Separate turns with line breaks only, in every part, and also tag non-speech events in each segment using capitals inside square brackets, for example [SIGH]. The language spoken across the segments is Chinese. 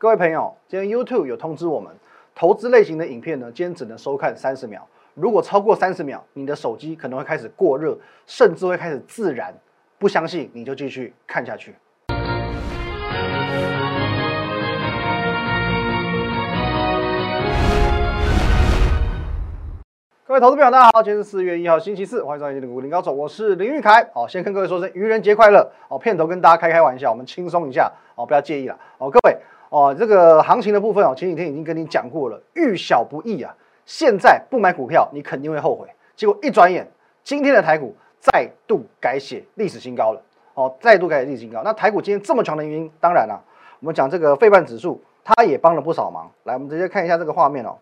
各位朋友，今天 YouTube 有通知我们，投资类型的影片呢，今天只能收看三十秒。如果超过三十秒，你的手机可能会开始过热，甚至会开始自燃。不相信你就继续看下去。各位投资朋友，大家好，今天是四月一号，星期四，欢迎收看今天的股林高手，我是林玉凯。好，先跟各位说声愚人节快乐。哦，片头跟大家开开玩笑，我们轻松一下，哦，不要介意了。哦，各位，哦，这个行情的部分哦，前几天已经跟你讲过了，遇小不易啊。现在不买股票，你肯定会后悔。结果一转眼，今天的台股再度改写历史新高了。哦，再度改写历史新高。那台股今天这么强的原因，当然了，我们讲这个费半指数，它也帮了不少忙。来，我们直接看一下这个画面哦，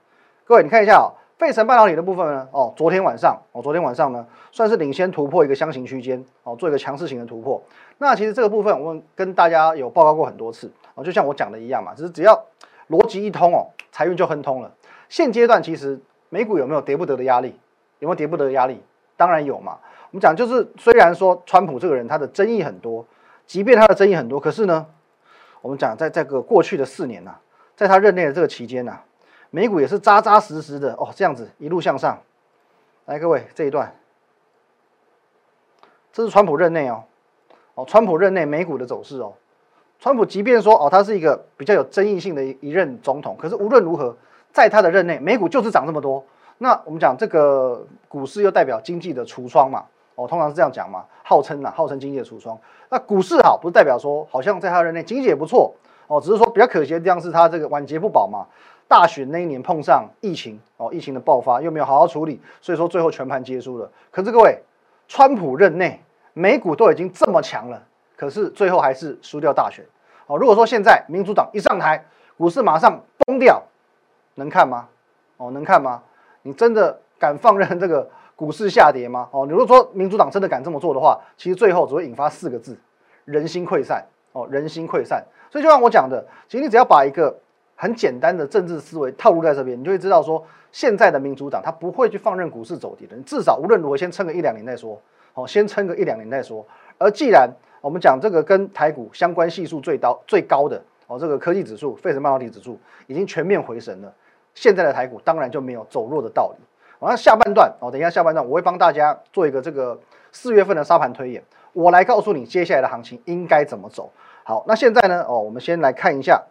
各位，你看一下哦。费城半导体的部分呢？哦，昨天晚上哦，昨天晚上呢，算是领先突破一个箱型区间哦，做一个强势型的突破。那其实这个部分我们跟大家有报告过很多次哦，就像我讲的一样嘛，只是只要逻辑一通哦，财运就亨通了。现阶段其实美股有没有跌不得的压力？有没有跌不得的压力？当然有嘛。我们讲就是，虽然说川普这个人他的争议很多，即便他的争议很多，可是呢，我们讲在这个过去的四年呐，在他任内的这个期间呐。美股也是扎扎实实的哦，这样子一路向上。来，各位这一段，这是川普任内哦，哦，川普任内美股的走势哦。川普即便说哦，他是一个比较有争议性的一一任总统，可是无论如何，在他的任内，美股就是涨这么多。那我们讲这个股市又代表经济的橱窗嘛，哦，通常是这样讲嘛，号称呐，号称经济的橱窗。那股市好，不是代表说好像在他任内经济也不错哦，只是说比较可惜的地方是他这个晚节不保嘛。大选那一年碰上疫情哦，疫情的爆发又没有好好处理，所以说最后全盘皆输了。可是各位，川普任内美股都已经这么强了，可是最后还是输掉大选哦。如果说现在民主党一上台，股市马上崩掉，能看吗？哦，能看吗？你真的敢放任这个股市下跌吗？哦，你如果说民主党真的敢这么做的话，其实最后只会引发四个字：人心溃散哦，人心溃散。所以就像我讲的，其实你只要把一个很简单的政治思维套路在这边，你就会知道说，现在的民主党他不会去放任股市走跌的，至少无论如何先撑个一两年再说，哦，先撑个一两年再说。而既然我们讲这个跟台股相关系数最高最高的哦，这个科技指数、费城半导体指数已经全面回神了，现在的台股当然就没有走弱的道理。那下半段哦，等一下下半段我会帮大家做一个这个四月份的沙盘推演，我来告诉你接下来的行情应该怎么走。好，那现在呢哦，我们先来看一下。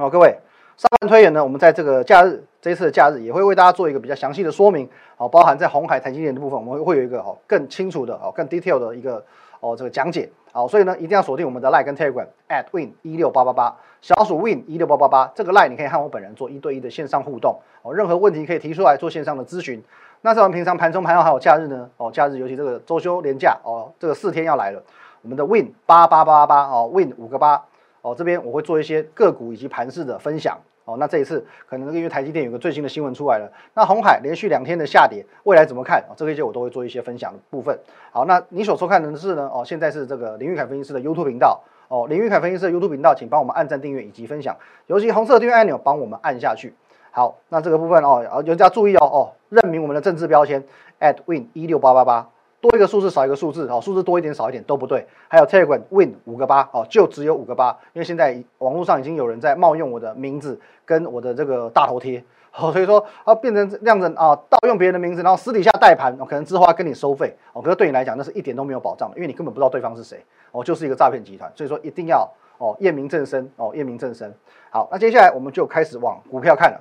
好，各位，上半推演呢，我们在这个假日这一次的假日也会为大家做一个比较详细的说明，好，包含在红海、台积电的部分，我们会有一个哦更清楚的哦更 detail 的一个哦这个讲解，好，所以呢一定要锁定我们的 Line 跟 Telegram at win 一六八八八。小鼠 win 一六八八八这个 Line 你可以和我本人做一对一的线上互动，哦，任何问题可以提出来做线上的咨询。那在我们平常盘中盘后还有假日呢，哦，假日尤其这个周休连假哦，这个四天要来了，我们的 win 八八八八八哦 win 五个八。哦，这边我会做一些个股以及盘势的分享。哦，那这一次可能因为台积电有个最新的新闻出来了，那红海连续两天的下跌，未来怎么看？哦，这一些我都会做一些分享的部分。好，那你所收看的是呢？哦，现在是这个林玉凯分析师的 YouTube 频道。哦，林玉凯分析师的 YouTube 频道，请帮我们按赞、订阅以及分享，尤其红色订阅按钮帮我们按下去。好，那这个部分哦，要大家注意哦哦，认明我们的政治标签 at win 一六八八八。多一个数字少一个数字，哦，数字多一点少一点都不对。还有 Telegram Win 五个八，哦，就只有五个八，因为现在网络上已经有人在冒用我的名字跟我的这个大头贴，哦，所以说啊变成这样子啊，盗用别人的名字，然后私底下带盘，可能之后要跟你收费，哦，可是对你来讲那是一点都没有保障的，因为你根本不知道对方是谁，哦，就是一个诈骗集团，所以说一定要哦验明正身，哦验明正身。好，那接下来我们就开始往股票看了，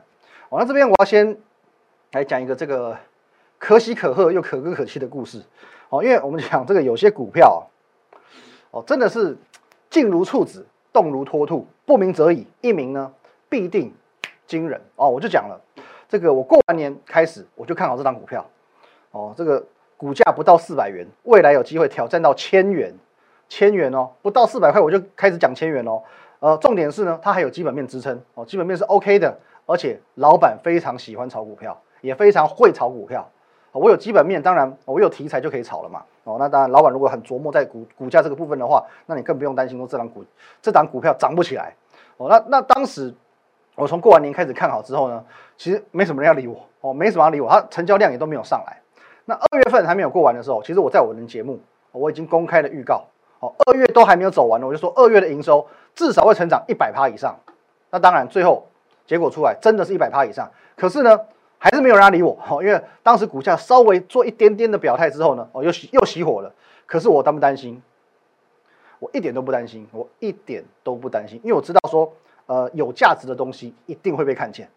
哦，那这边我要先来讲一个这个可喜可贺又可歌可泣的故事。哦，因为我们讲这个有些股票，哦，真的是静如处子，动如脱兔，不鸣则已，一鸣呢必定惊人。哦，我就讲了，这个我过完年开始我就看好这张股票，哦，这个股价不到四百元，未来有机会挑战到千元，千元哦，不到四百块我就开始讲千元哦。呃，重点是呢，它还有基本面支撑，哦，基本面是 OK 的，而且老板非常喜欢炒股票，也非常会炒股票。我有基本面，当然我有题材就可以炒了嘛。哦，那当然，老板如果很琢磨在股股价这个部分的话，那你更不用担心说这档股这档股票涨不起来。哦，那那当时我从过完年开始看好之后呢，其实没什么人要理我，哦，没什么要理我，它成交量也都没有上来。那二月份还没有过完的时候，其实我在我的节目我已经公开了预告，哦，二月都还没有走完呢，我就说二月的营收至少会成长一百趴以上，那当然最后结果出来真的是一百趴以上，可是呢还是没有人理我，[LAUGHS] 因为当时股价稍微做一点点的表态之后呢，哦又又熄火了。可是我担不担心？我一点都不担心，我一点都不担心，因为我知道说，呃，有价值的东西一定会被看见，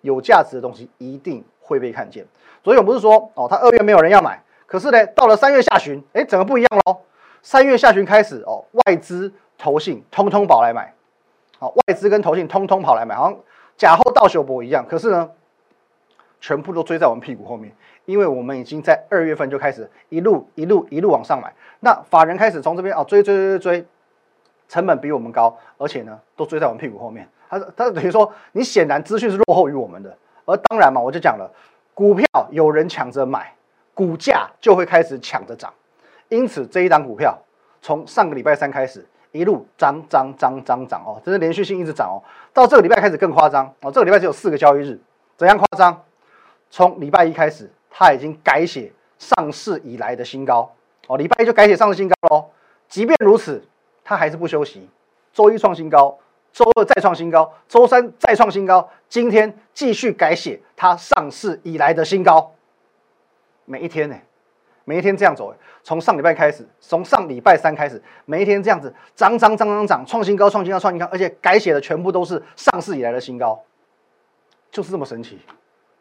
有价值的东西一定会被看见。所以我不是说哦，他二月没有人要买，可是呢，到了三月下旬，哎，整个不一样喽。三月下旬开始哦，外资、投信通通跑来买，好，外资跟投信通通跑来买，好像假后倒修博一样。可是呢，全部都追在我们屁股后面。因为我们已经在二月份就开始一路一路一路往上买，那法人开始从这边啊追追追追追，成本比我们高，而且呢都追在我们屁股后面。他他等于说你显然资讯是落后于我们的，而当然嘛我就讲了，股票有人抢着买，股价就会开始抢着涨。因此这一档股票从上个礼拜三开始一路涨涨涨涨涨哦，真是连续性一直涨哦，到这个礼拜开始更夸张哦，这个礼拜只有四个交易日，怎样夸张？从礼拜一开始。它已经改写上市以来的新高哦，礼拜一就改写上市新高喽。即便如此，它还是不休息，周一创新高，周二再创新高，周三再创新高，今天继续改写它上市以来的新高。每一天呢，每一天这样走，从上礼拜开始，从上礼拜三开始，每一天这样子涨涨涨涨涨，创新高，创新高，创新高，而且改写的全部都是上市以来的新高，就是这么神奇。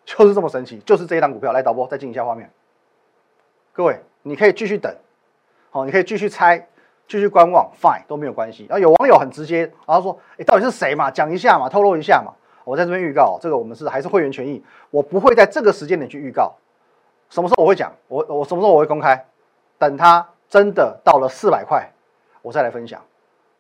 就是这么神奇，就是这一档股票。来，导播再进一下画面。各位，你可以继续等，好，你可以继续猜，继续观望，fine 都没有关系。然后有网友很直接，然后说：“哎，到底是谁嘛？讲一下嘛，透露一下嘛。”我在这边预告，这个我们是还是会员权益，我不会在这个时间点去预告。什么时候我会讲？我我什么时候我会公开？等它真的到了四百块，我再来分享。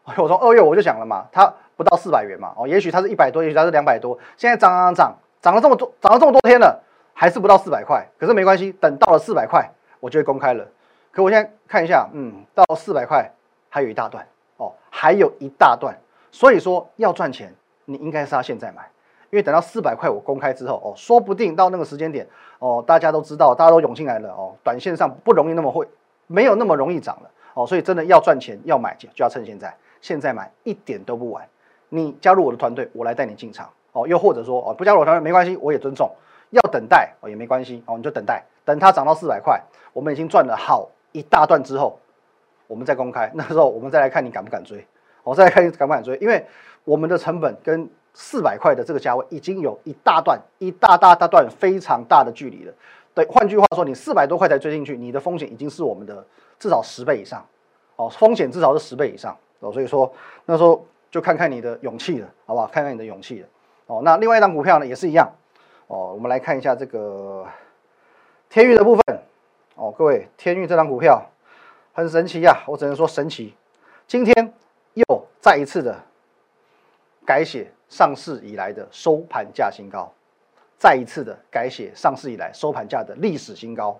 我从二月我就讲了嘛，它不到四百元嘛，哦，也许它是一百多，也许它是两百多，现在涨涨涨。涨了这么多，涨了这么多天了，还是不到四百块。可是没关系，等到了四百块，我就会公开了。可我现在看一下，嗯，到四百块还有一大段哦，还有一大段。所以说要赚钱，你应该是要现在买，因为等到四百块我公开之后哦，说不定到那个时间点哦，大家都知道，大家都涌进来了哦，短线上不容易那么会，没有那么容易涨了哦。所以真的要赚钱要买就要趁现在，现在买一点都不晚。你加入我的团队，我来带你进场。哦，又或者说哦，不加入我团队没关系，我也尊重。要等待哦也没关系哦，你就等待，等它涨到四百块，我们已经赚了好一大段之后，我们再公开，那时候我们再来看你敢不敢追，我再来看你敢不敢追，因为我们的成本跟四百块的这个价位已经有一大段一大大大段非常大的距离了。对，换句话说，你四百多块才追进去，你的风险已经是我们的至少十倍以上，哦，风险至少是十倍以上哦，所以说那时候就看看你的勇气了，好不好？看看你的勇气了。哦，那另外一张股票呢，也是一样。哦，我们来看一下这个天域的部分。哦，各位，天域这张股票很神奇呀，我只能说神奇。今天又再一次的改写上市以来的收盘价新高，再一次的改写上市以来收盘价的历史新高。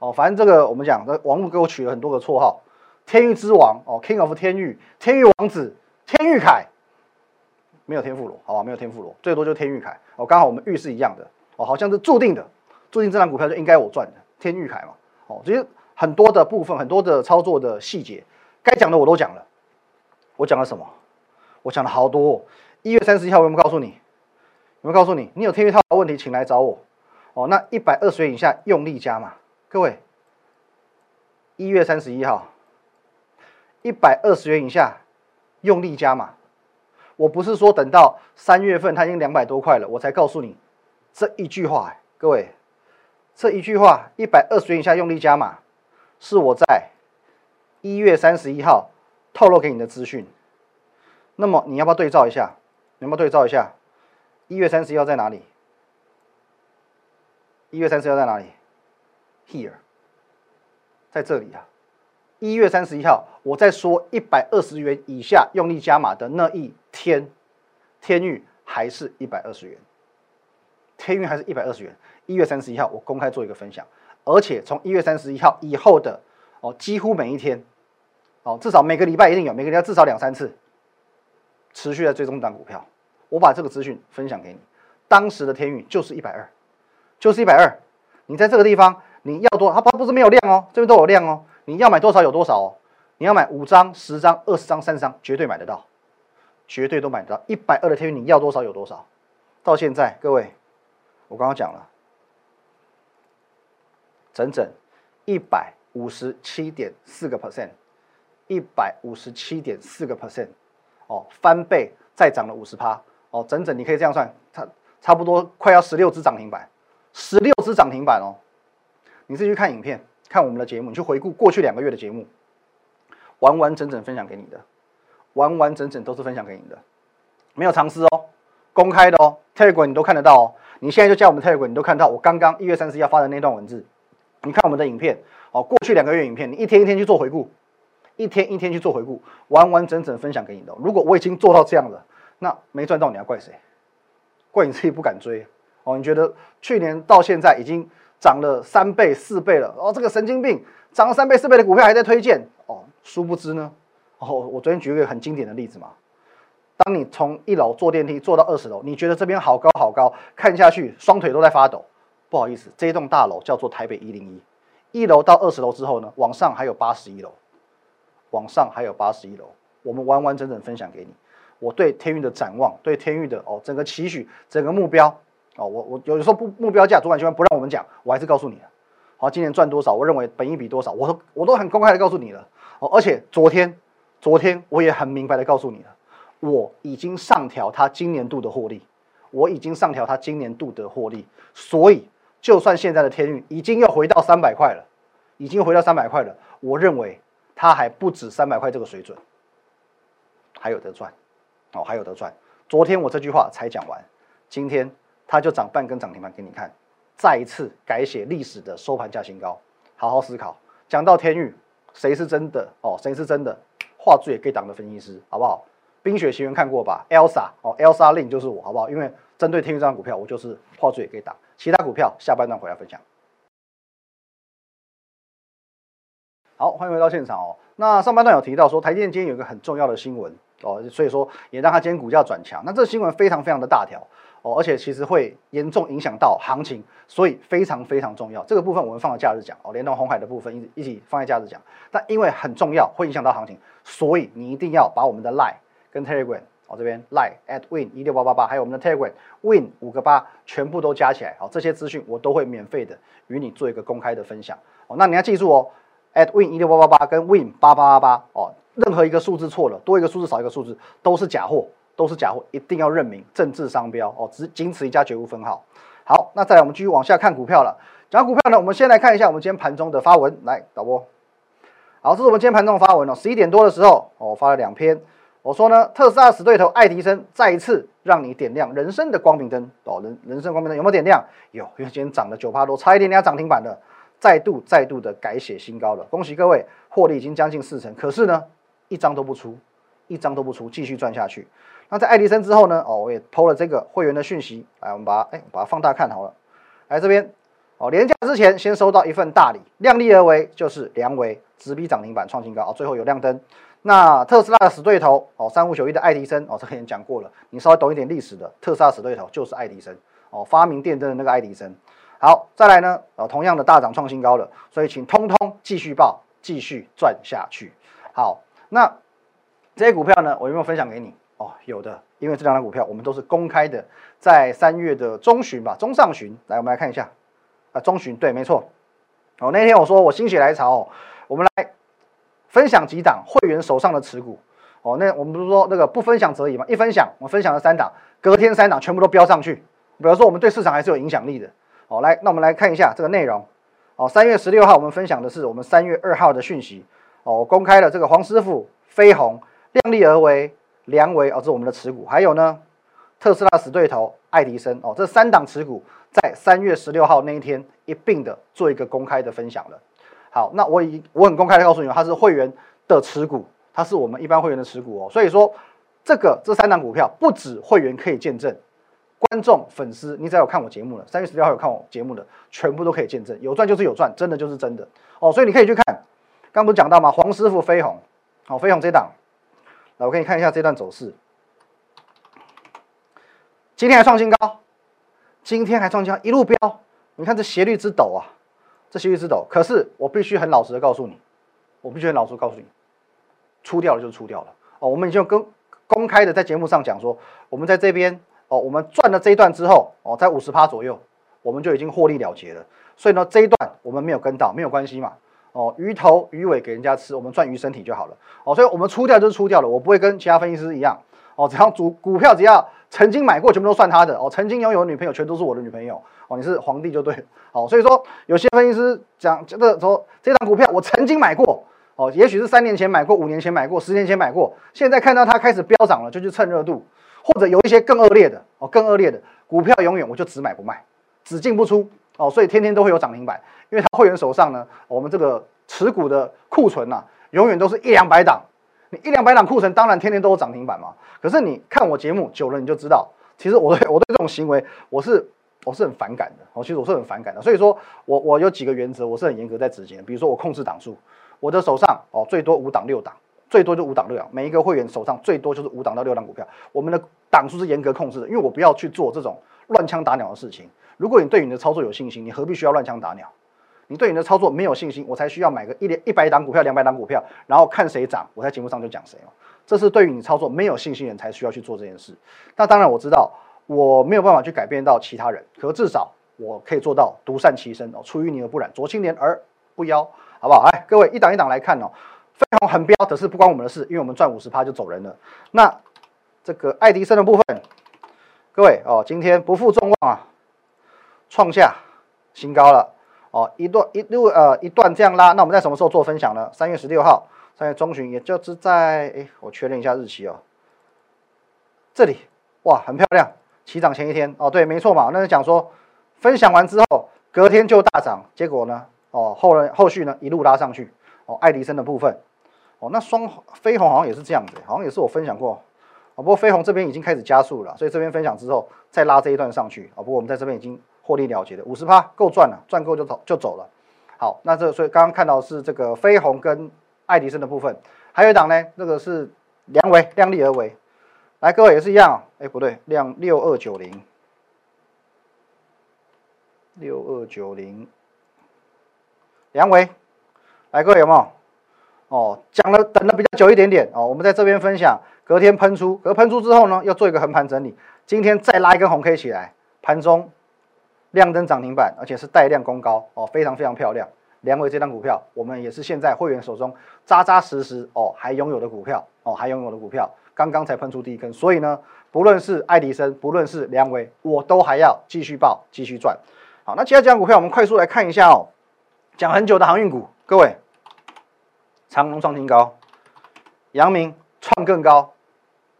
哦，反正这个我们讲，那王络给我取了很多个绰号，天域之王哦，King of 天域，天域王子，天域凯。没有天赋罗，好吧，没有天赋罗，最多就天域凯哦，刚好我们玉是一样的哦，好像是注定的，注定这张股票就应该我赚的天域凯嘛，哦，这些很多的部分，很多的操作的细节，该讲的我都讲了，我讲了什么？我讲了好多。一月三十一号，我有没有告诉你？有没有告诉你？你有天域套的问题，请来找我。哦，那一百二十元以下用力加嘛，各位，一月三十一号，一百二十元以下用力加嘛。我不是说等到三月份它已经两百多块了，我才告诉你这一句话，各位，这一句话一百二十元以下用力加码，是我在一月三十一号透露给你的资讯。那么你要不要对照一下？你要不要对照一下？一月三十一号在哪里？一月三十一号在哪里？Here，在这里啊。一月三十一号，我在说一百二十元以下用力加码的那一天，天域还是一百二十元，天域还是一百二十元。一月三十一号，我公开做一个分享，而且从一月三十一号以后的哦，几乎每一天，哦，至少每个礼拜一定有，每个礼拜至少两三次，持续在追踪档股票。我把这个资讯分享给你，当时的天域就是一百二，就是一百二。你在这个地方你要多，它它不是没有量哦，这边都有量哦。你要买多少有多少哦，你要买五张、十张、二十张、三十张，绝对买得到，绝对都买得到。一百二的天你要多少有多少。到现在，各位，我刚刚讲了，整整一百五十七点四个 percent，一百五十七点四个 percent，哦，翻倍再涨了五十趴，哦，整整你可以这样算，差差不多快要十六只涨停板，十六只涨停板哦。你自己去看影片，看我们的节目，你去回顾过去两个月的节目，完完整整分享给你的，完完整整都是分享给你的，没有藏私哦，公开的哦，Telegram 你都看得到哦。你现在就加我们 Telegram，你都看到我刚刚一月三十要发的那段文字。你看我们的影片，哦，过去两个月影片，你一天一天去做回顾，一天一天去做回顾，完完整整分享给你的。如果我已经做到这样了，那没赚到你要怪谁？怪你自己不敢追哦。你觉得去年到现在已经涨了三倍四倍了，哦，这个神经病涨了三倍四倍的股票还在推荐哦，殊不知呢，哦，我昨天举一个很经典的例子嘛。当你从一楼坐电梯坐到二十楼，你觉得这边好高好高，看下去双腿都在发抖。不好意思，这一栋大楼叫做台北一零一，一楼到二十楼之后呢，往上还有八十一楼，往上还有八十一楼，我们完完整整分享给你。我对天域的展望，对天域的哦整个期许，整个目标哦，我我有的时候不目标价，主管机关不让我们讲，我还是告诉你了。好，今年赚多少？我认为本一比多少，我都我都很公开的告诉你了。哦，而且昨天昨天我也很明白的告诉你了。我已经上调它今年度的获利，我已经上调它今年度的获利，所以就算现在的天运已经又回到三百块了，已经回到三百块了，我认为它还不止三百块这个水准，还有得赚，哦，还有得赚。昨天我这句话才讲完，今天它就涨半根涨停板给你看，再一次改写历史的收盘价新高。好好思考，讲到天域，谁是真的？哦，谁是真的？画最也可以当的分析师，好不好？冰雪奇缘看过吧？Elsa 哦，Elsa Lin 就是我，好不好？因为针对天宇这张股票，我就是画最也可以打。其他股票下半段回来分享。好，欢迎回到现场哦。那上半段有提到说，台电今天有一个很重要的新闻哦，所以说也让它今天股价转强。那这新闻非常非常的大条哦，而且其实会严重影响到行情，所以非常非常重要。这个部分我们放在假日讲哦，连同红海的部分一一起放在假日讲。但因为很重要，会影响到行情，所以你一定要把我们的 line。跟 Telegram 哦这边 lie at Win 一六八八八，还有我们的 Telegram Win 五个八，全部都加起来，好，这些资讯我都会免费的与你做一个公开的分享哦。那你要记住哦，at Win 一六八八八跟 Win 八八八八哦，任何一个数字错了，多一个数字少一个数字都是假货，都是假货，一定要认明政治商标哦，只仅此一家，绝无分号。好，那再来我们继续往下看股票了。讲股票呢，我们先来看一下我们今天盘中的发文，来导播。好，这是我们今天盘中的发文哦，十一点多的时候哦，发了两篇。我说呢，特斯拉死对头爱迪生再一次让你点亮人生的光明灯哦，人人生光明灯有没有点亮？有，因为今天涨了九趴多，差一点点要涨停板了，再度再度的改写新高了，恭喜各位，获利已经将近四成，可是呢，一张都不出，一张都不出，继续赚下去。那在爱迪生之后呢？哦，我也偷了这个会员的讯息，来，我们把它哎把它放大看好了，来这边哦，连假之前先收到一份大礼，量力而为就是量为，直逼涨停板创新高哦，最后有亮灯。那特斯拉的死对头哦，三五九一的爱迪生哦，这个也讲过了。你稍微懂一点历史的，特斯拉死对头就是爱迪生哦，发明电灯的那个爱迪生。好，再来呢，哦，同样的大涨创新高了，所以请通通继续报，继续赚下去。好，那这些股票呢，我有没有分享给你？哦，有的，因为这两张股票我们都是公开的，在三月的中旬吧，中上旬，来我们来看一下啊，中旬对，没错。哦，那天我说我心血来潮，我们来。分享几档会员手上的持股哦，那我们不是说那个不分享则已嘛？一分享，我分享了三档，隔天三档全部都飙上去。比如说，我们对市场还是有影响力的哦。来，那我们来看一下这个内容哦。三月十六号，我们分享的是我们三月二号的讯息哦，公开了这个黄师傅、飞鸿、量力而为、良为哦，是我们的持股。还有呢，特斯拉死对头爱迪生哦，这三档持股在三月十六号那一天一并的做一个公开的分享了。好，那我已我很公开的告诉你们，它是会员的持股，它是我们一般会员的持股哦。所以说，这个这三档股票不止会员可以见证，观众粉丝，你只要有看我节目了，三月十六号有看我节目的，全部都可以见证，有赚就是有赚，真的就是真的哦。所以你可以去看，刚不是讲到吗？黄师傅飞鸿，好，飞鸿这档，来我给你看一下这段走势，今天还创新高，今天还创新高，一路飙，你看这斜率之陡啊！这些一只斗，可是我必须很老实的告诉你，我必须很老实告诉你，出掉了就是出掉了哦。我们已经跟公开的在节目上讲说，我们在这边哦，我们赚了这一段之后哦，在五十趴左右，我们就已经获利了结了。所以呢，这一段我们没有跟到，没有关系嘛。哦，鱼头鱼尾给人家吃，我们赚鱼身体就好了。哦，所以我们出掉就是出掉了，我不会跟其他分析师一样。哦，只要主股票只要曾经买过，全部都算他的。哦，曾经拥有女朋友，全都是我的女朋友。哦，你是皇帝就对。哦，所以说有些分析师讲这个说这张股票我曾经买过。哦，也许是三年前买过，五年前买过，十年前买过，现在看到它开始飙涨了，就去蹭热度，或者有一些更恶劣的哦，更恶劣的股票，永远我就只买不卖，只进不出哦，所以天天都会有涨停板，因为他会员手上呢，我们这个持股的库存呐，永远都是一两百档，你一两百档库存，当然天天都有涨停板嘛。可是你看我节目久了，你就知道，其实我对 [LAUGHS] 我对这种行为，我是我是很反感的，哦，其实我是很反感的，所以说我我有几个原则，我是很严格在执行的，比如说我控制档数。我的手上哦，最多五档六档，最多就五档六档。每一个会员手上最多就是五档到六档股票。我们的档数是严格控制的，因为我不要去做这种乱枪打鸟的事情。如果你对你的操作有信心，你何必需要乱枪打鸟？你对你的操作没有信心，我才需要买个一连一百档股票、两百档股票，然后看谁涨，我在节目上就讲谁哦。这是对于你操作没有信心的人才需要去做这件事。那当然我知道我没有办法去改变到其他人，可至少我可以做到独善其身哦，出淤泥而不染，濯清涟而不妖。好不好？来，各位一档一档来看哦。飞鸿很标，可是不关我们的事，因为我们赚五十趴就走人了。那这个爱迪生的部分，各位哦，今天不负众望啊，创下新高了哦。一段一路呃一段这样拉，那我们在什么时候做分享呢？三月十六号，三月中旬，也就是在哎，我确认一下日期哦。这里哇，很漂亮，起涨前一天哦，对，没错嘛。那是讲说分享完之后，隔天就大涨，结果呢？哦，后来后续呢一路拉上去，哦，爱迪生的部分，哦，那双飞鸿好像也是这样子，好像也是我分享过，哦，不过飞鸿这边已经开始加速了，所以这边分享之后再拉这一段上去，哦，不过我们在这边已经获利了结的，五十趴够赚了，赚够就走就走了。好，那这所以刚刚看到是这个飞鸿跟爱迪生的部分，还有一档呢，这个是量维量力而为，来各位也是一样，哎不对，量六二九零，六二九零。梁维，来各位有没有？哦，讲了等了比较久一点点哦，我们在这边分享，隔天喷出，隔喷出之后呢，要做一个横盘整理，今天再拉一根红 K 起来，盘中亮灯涨停板，而且是带量攻高哦，非常非常漂亮。梁伟这张股票，我们也是现在会员手中扎扎实实哦还拥有的股票哦，还拥有的股票，刚刚才喷出第一根，所以呢，不论是爱迪生，不论是梁维，我都还要继续报，继续赚。好，那其他几张股票，我们快速来看一下哦。讲很久的航运股，各位，长隆创新高，阳明创更高，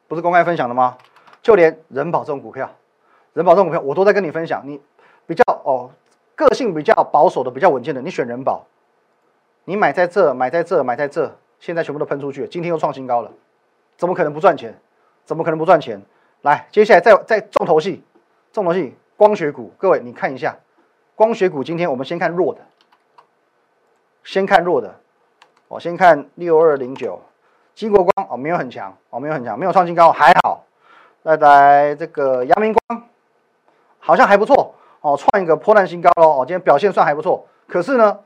不是公开分享的吗？就连人保这种股票，人保这种股票我都在跟你分享。你比较哦，个性比较保守的、比较稳健的，你选人保，你买在这，买在这，买在这，现在全部都喷出去，今天又创新高了，怎么可能不赚钱？怎么可能不赚钱？来，接下来再再重头戏，重头戏，光学股，各位你看一下，光学股今天我们先看弱的。先看弱的，我先看六二零九，金国光哦，没有很强哦，没有很强，没有创新高，还好。再来这个阳明光，好像还不错哦，创一个破烂新高喽哦，今天表现算还不错。可是呢，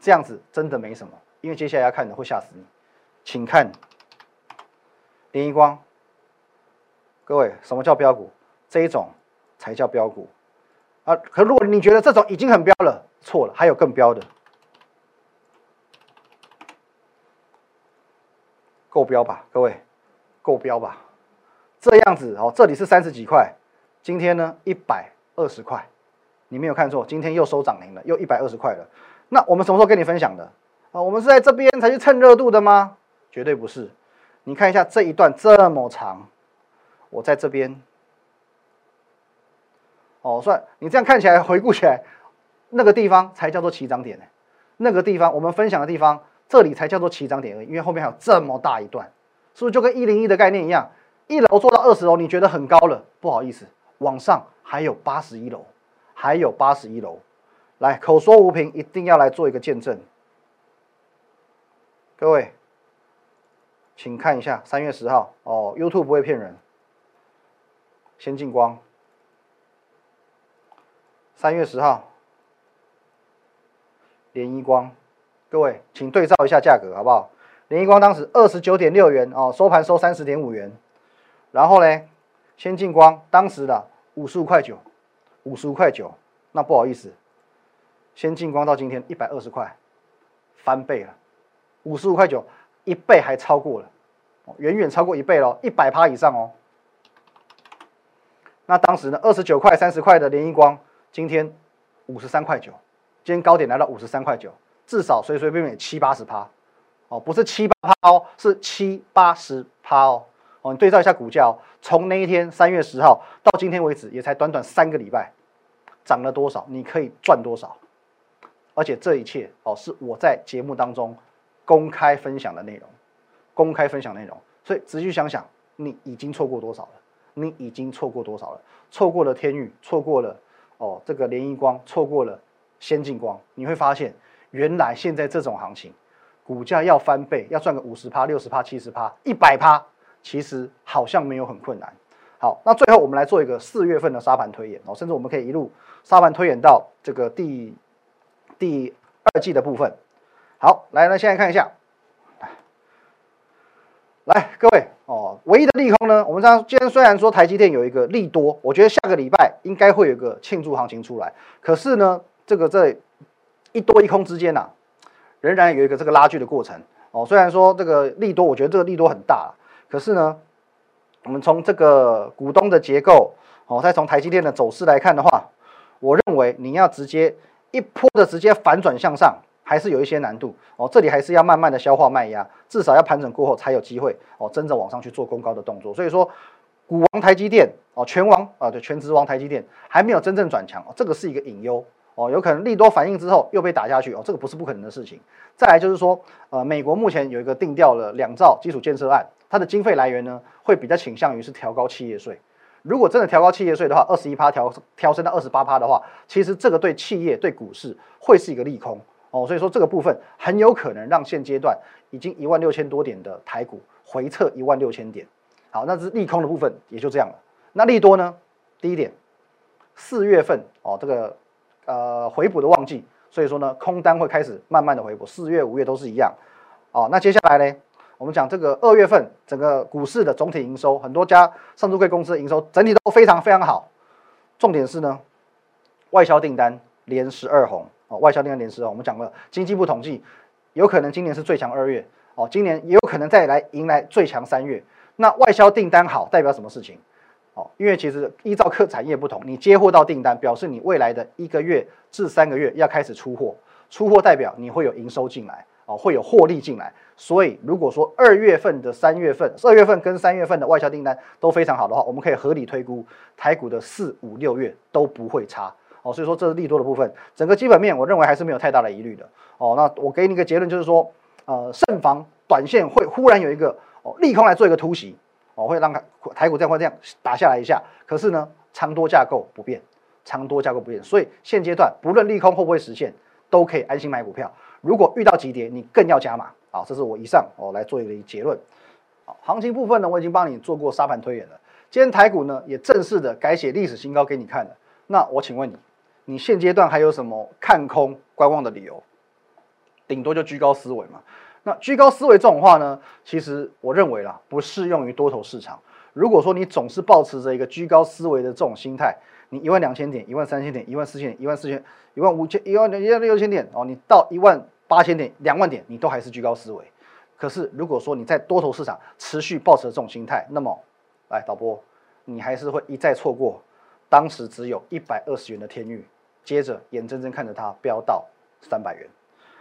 这样子真的没什么，因为接下来要看的会吓死你。请看林一光，各位，什么叫标股？这一种才叫标股啊！可如果你觉得这种已经很标了，错了，还有更标的。够标吧，各位，够标吧？这样子哦，这里是三十几块，今天呢一百二十块，你没有看错，今天又收涨停了，又一百二十块了。那我们什么时候跟你分享的啊？我们是在这边才去蹭热度的吗？绝对不是。你看一下这一段这么长，我在这边，哦，算你这样看起来，回顾起来，那个地方才叫做起涨点呢。那个地方我们分享的地方。这里才叫做起涨点而已，因为后面还有这么大一段，是不是就跟一零一的概念一样？一楼做到二十楼，你觉得很高了？不好意思，往上还有八十一楼，还有八十一楼。来，口说无凭，一定要来做一个见证。各位，请看一下三月十号哦，YouTube 不会骗人。先进光，三月十号，联一光。各位，请对照一下价格，好不好？联一光当时二十九点六元哦，收盘收三十点五元，然后呢，先进光当时的五十五块九，五十五块九，那不好意思，先进光到今天一百二十块，翻倍了，五十五块九，一倍还超过了，远远超过一倍喽，一百趴以上哦。那当时呢，二十九块、三十块的联益光，今天五十三块九，今天高点来到五十三块九，至少随随便便七八十趴，哦，不是七八趴哦，是七八十趴哦。哦，你对照一下股价哦，从那一天三月十号到今天为止，也才短短三个礼拜，涨了多少？你可以赚多少？而且这一切哦，是我在节目当中公开分享的内容，公开分享内容。所以仔细想想，你已经错过多少了？你已经错过多少了？错过了天域，错过了哦这个联益光，错过了先进光。你会发现，原来现在这种行情，股价要翻倍，要赚个五十趴、六十趴、七十趴、一百趴。其实好像没有很困难。好，那最后我们来做一个四月份的沙盘推演哦，甚至我们可以一路沙盘推演到这个第第二季的部分。好，来，那现在看一下，来各位哦，唯一的利空呢，我们样今天虽然说台积电有一个利多，我觉得下个礼拜应该会有一个庆祝行情出来，可是呢，这个在一多一空之间呐，仍然有一个这个拉锯的过程哦。虽然说这个利多，我觉得这个利多很大。可是呢，我们从这个股东的结构哦，再从台积电的走势来看的话，我认为你要直接一波的直接反转向上，还是有一些难度哦。这里还是要慢慢的消化卖压，至少要盘整过后才有机会哦，真正往上去做攻高的动作。所以说，股王台积电哦，全王啊，对，全职王台积电还没有真正转强，这个是一个隐忧哦，有可能利多反应之后又被打下去哦，这个不是不可能的事情。再来就是说，呃，美国目前有一个定调了两兆基础建设案。它的经费来源呢，会比较倾向于是调高企业税。如果真的调高企业税的话，二十一趴调调升到二十八趴的话，其实这个对企业对股市会是一个利空哦。所以说这个部分很有可能让现阶段已经一万六千多点的台股回撤一万六千点。好，那是利空的部分也就这样了。那利多呢？第一点，四月份哦，这个呃回补的旺季，所以说呢，空单会开始慢慢的回补。四月、五月都是一样。哦，那接下来呢？我们讲这个二月份整个股市的总体营收，很多家上市公司的营收整体都非常非常好。重点是呢，外销订单连十二红哦，外销订单连十二红。我们讲了经济部统计，有可能今年是最强二月哦，今年也有可能再来迎来最强三月。那外销订单好代表什么事情？哦，因为其实依照各产业不同，你接货到订单，表示你未来的一个月至三个月要开始出货，出货代表你会有营收进来。哦，会有获利进来，所以如果说二月份的三月份、二月份跟三月份的外销订单都非常好的话，我们可以合理推估台股的四五六月都不会差。哦，所以说这是利多的部分，整个基本面我认为还是没有太大的疑虑的。哦，那我给你一个结论，就是说，呃，慎防短线会忽然有一个哦利空来做一个突袭，哦，会让台股再这样打下来一下。可是呢，长多架构不变，长多架构不变，所以现阶段不论利空会不会实现，都可以安心买股票。如果遇到急跌，你更要加码啊！这是我以上我来做一个结论。好，行情部分呢，我已经帮你做过沙盘推演了。今天台股呢，也正式的改写历史新高给你看了。那我请问你，你现阶段还有什么看空观望的理由？顶多就居高思维嘛。那居高思维这种话呢，其实我认为啦，不适用于多头市场。如果说你总是保持着一个居高思维的这种心态，你一万两千点、一万三千点、一万四千点、一万四千、一万五千、一万一万六千点哦，你到一万。八千点、两万点，你都还是居高思维。可是，如果说你在多头市场持续保持这种心态，那么，来导播，你还是会一再错过当时只有一百二十元的天域，接着眼睁睁看着它飙到三百元。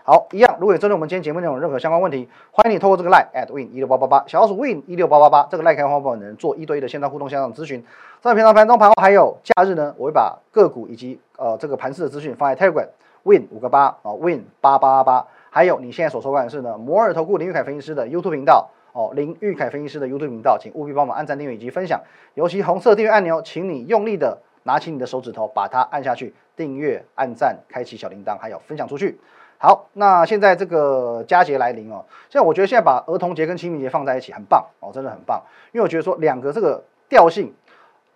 好，一样，如果针对我们今天节目内容任何相关问题，欢迎你透过这个 line at win 一六八八八，小老鼠 win 一六八八八，这个 line 开花宝能做一对一的线上互动、线上咨询。在平常盘中盘后还有假日呢，我会把个股以及呃这个盘市的资讯放在 Telegram。Win 五个八啊，Win 八八八八，还有你现在所收看的是呢摩尔投顾林玉凯分析师的 YouTube 频道哦，林玉凯分析师的 YouTube 频道，请务必帮忙按赞、订阅以及分享，尤其红色订阅按钮，请你用力的拿起你的手指头，把它按下去，订阅、按赞、开启小铃铛，还有分享出去。好，那现在这个佳节来临哦，现在我觉得现在把儿童节跟清明节放在一起很棒哦，真的很棒，因为我觉得说两个这个调性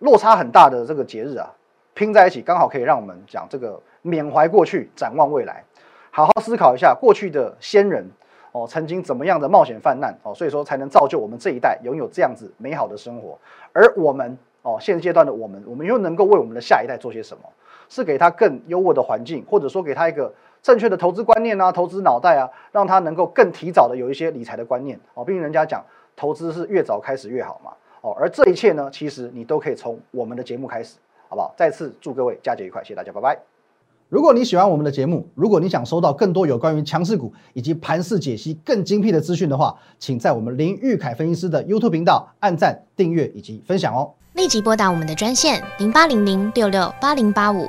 落差很大的这个节日啊，拼在一起刚好可以让我们讲这个。缅怀过去，展望未来，好好思考一下过去的先人哦，曾经怎么样的冒险犯难哦，所以说才能造就我们这一代拥有这样子美好的生活。而我们哦，现阶段的我们，我们又能够为我们的下一代做些什么？是给他更优渥的环境，或者说给他一个正确的投资观念啊，投资脑袋啊，让他能够更提早的有一些理财的观念哦。毕竟人家讲投资是越早开始越好嘛哦。而这一切呢，其实你都可以从我们的节目开始，好不好？再次祝各位佳节愉快，谢谢大家，拜拜。如果你喜欢我们的节目，如果你想收到更多有关于强势股以及盘势解析更精辟的资讯的话，请在我们林玉凯分析师的 YouTube 频道按赞、订阅以及分享哦。
立即拨打我们的专线零八零零六六八零八五